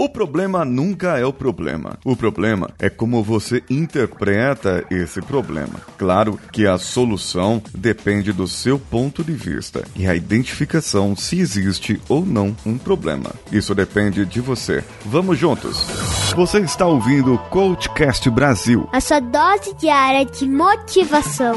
O problema nunca é o problema. O problema é como você interpreta esse problema. Claro que a solução depende do seu ponto de vista e a identificação se existe ou não um problema. Isso depende de você. Vamos juntos. Você está ouvindo o Coachcast Brasil. A sua dose diária de motivação.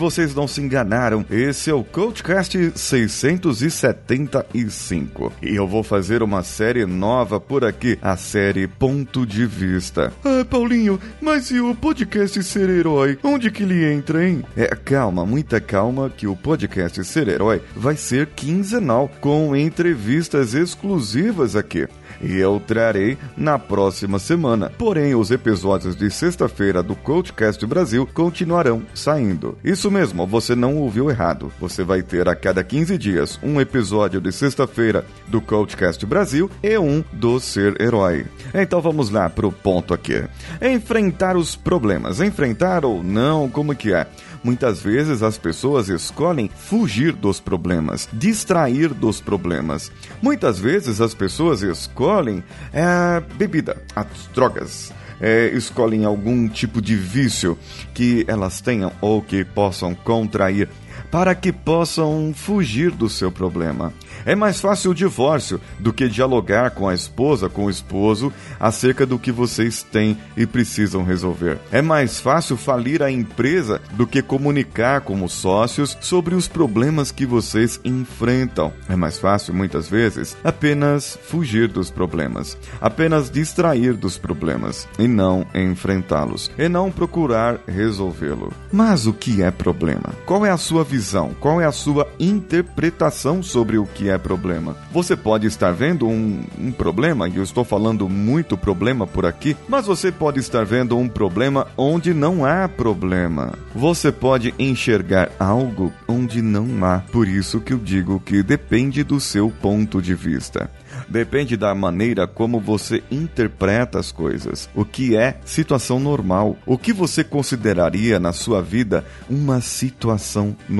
Vocês não se enganaram. Esse é o Coachcast 675. E eu vou fazer uma série nova por aqui, a série Ponto de Vista. Ah, Paulinho, mas e o podcast Ser Herói? Onde que ele entra, hein? É, calma, muita calma, que o podcast Ser Herói vai ser quinzenal, com entrevistas exclusivas aqui e eu trarei na próxima semana. Porém, os episódios de sexta-feira do Coachcast Brasil continuarão saindo. Isso mesmo, você não ouviu errado. Você vai ter a cada 15 dias um episódio de sexta-feira do Coachcast Brasil e um do Ser Herói. Então vamos lá pro ponto aqui. Enfrentar os problemas. Enfrentar ou não, como que é? Muitas vezes as pessoas escolhem fugir dos problemas, distrair dos problemas. Muitas vezes as pessoas escolhem é, bebida, as drogas. É, escolhem algum tipo de vício que elas tenham ou que possam contrair para que possam fugir do seu problema. É mais fácil o divórcio do que dialogar com a esposa, com o esposo, acerca do que vocês têm e precisam resolver. É mais fácil falir a empresa do que comunicar com os sócios sobre os problemas que vocês enfrentam. É mais fácil, muitas vezes, apenas fugir dos problemas, apenas distrair dos problemas e não enfrentá-los, e não procurar resolvê-lo. Mas o que é problema? Qual é a sua visão? Qual é a sua interpretação sobre o que é problema? Você pode estar vendo um, um problema, e eu estou falando muito problema por aqui, mas você pode estar vendo um problema onde não há problema. Você pode enxergar algo onde não há. Por isso que eu digo que depende do seu ponto de vista. Depende da maneira como você interpreta as coisas. O que é situação normal? O que você consideraria na sua vida uma situação normal,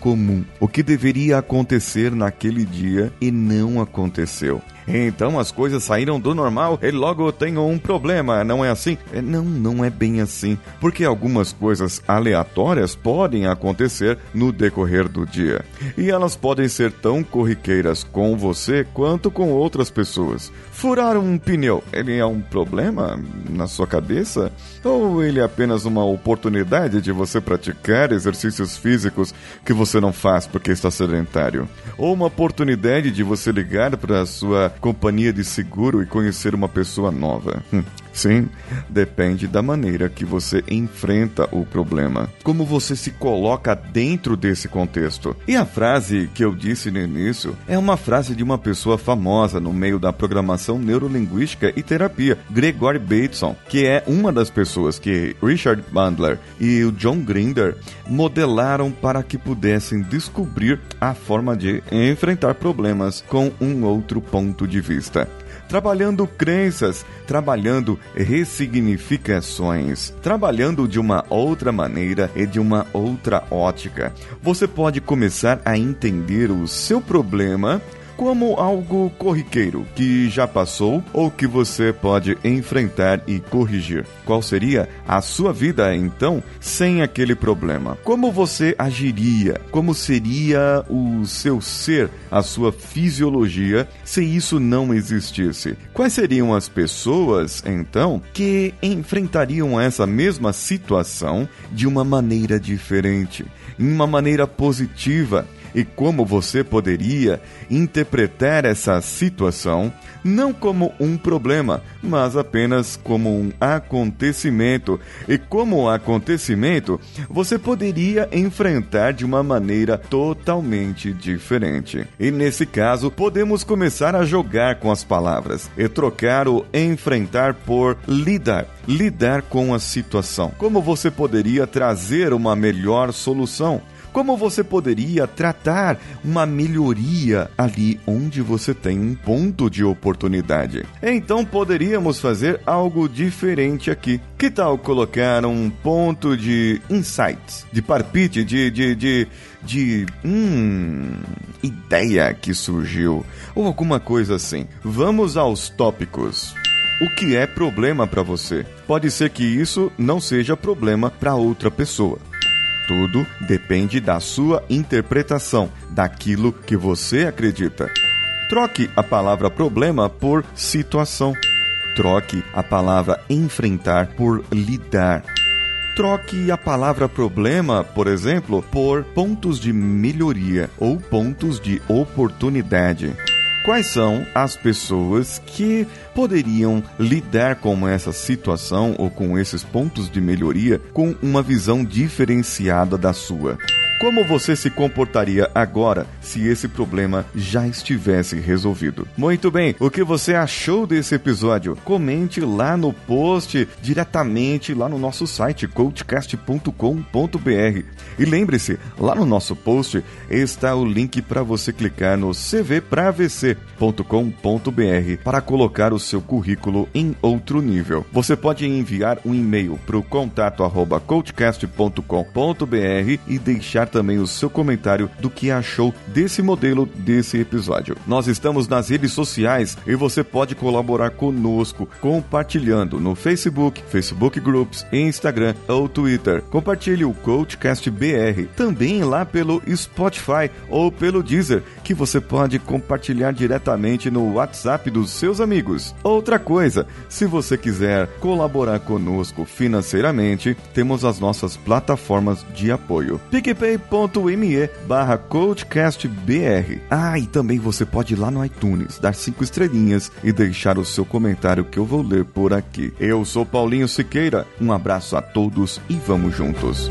comum? O que deveria acontecer naquele dia e não aconteceu? Então as coisas saíram do normal e logo tenho um problema, não é assim? É, não, não é bem assim. Porque algumas coisas aleatórias podem acontecer no decorrer do dia. E elas podem ser tão corriqueiras com você quanto com outras pessoas. Furar um pneu, ele é um problema na sua cabeça? Ou ele é apenas uma oportunidade de você praticar exercícios físicos que você não faz porque está sedentário? Ou uma oportunidade de você ligar para a sua companhia de seguro e conhecer uma pessoa nova. Hum. Sim, depende da maneira que você enfrenta o problema, como você se coloca dentro desse contexto. E a frase que eu disse no início é uma frase de uma pessoa famosa no meio da programação neurolinguística e terapia, Gregory Bateson, que é uma das pessoas que Richard Bandler e o John Grinder modelaram para que pudessem descobrir a forma de enfrentar problemas com um outro ponto de vista trabalhando crenças, trabalhando ressignificações, trabalhando de uma outra maneira e de uma outra ótica. Você pode começar a entender o seu problema como algo corriqueiro que já passou ou que você pode enfrentar e corrigir. Qual seria a sua vida então sem aquele problema? Como você agiria? Como seria o seu ser, a sua fisiologia se isso não existisse? Quais seriam as pessoas então que enfrentariam essa mesma situação de uma maneira diferente, em uma maneira positiva? E como você poderia interpretar essa situação não como um problema, mas apenas como um acontecimento. E como acontecimento, você poderia enfrentar de uma maneira totalmente diferente. E nesse caso, podemos começar a jogar com as palavras e trocar o enfrentar por lidar. Lidar com a situação. Como você poderia trazer uma melhor solução? Como você poderia tratar uma melhoria ali onde você tem um ponto de oportunidade? Então poderíamos fazer algo diferente aqui. Que tal colocar um ponto de insights, de parpite, de, de, de, de hum, ideia que surgiu, ou alguma coisa assim. Vamos aos tópicos. O que é problema para você? Pode ser que isso não seja problema para outra pessoa. Tudo depende da sua interpretação, daquilo que você acredita. Troque a palavra problema por situação. Troque a palavra enfrentar por lidar. Troque a palavra problema, por exemplo, por pontos de melhoria ou pontos de oportunidade. Quais são as pessoas que poderiam lidar com essa situação ou com esses pontos de melhoria com uma visão diferenciada da sua? Como você se comportaria agora se esse problema já estivesse resolvido? Muito bem, o que você achou desse episódio? Comente lá no post, diretamente lá no nosso site coachcast.com.br. E lembre-se, lá no nosso post está o link para você clicar no cvpravc.com.br para colocar o seu currículo em outro nível. Você pode enviar um e-mail para o contato arroba coachcast.com.br e deixar deixar também o seu comentário do que achou desse modelo desse episódio. Nós estamos nas redes sociais e você pode colaborar conosco compartilhando no Facebook, Facebook Groups, Instagram ou Twitter. Compartilhe o Coachcast BR também lá pelo Spotify ou pelo Deezer, que você pode compartilhar diretamente no WhatsApp dos seus amigos. Outra coisa, se você quiser colaborar conosco financeiramente, temos as nossas plataformas de apoio. PicPay apoia.me barra coachcastbr. Ah, e também você pode ir lá no iTunes, dar cinco estrelinhas e deixar o seu comentário que eu vou ler por aqui. Eu sou Paulinho Siqueira, um abraço a todos e vamos juntos.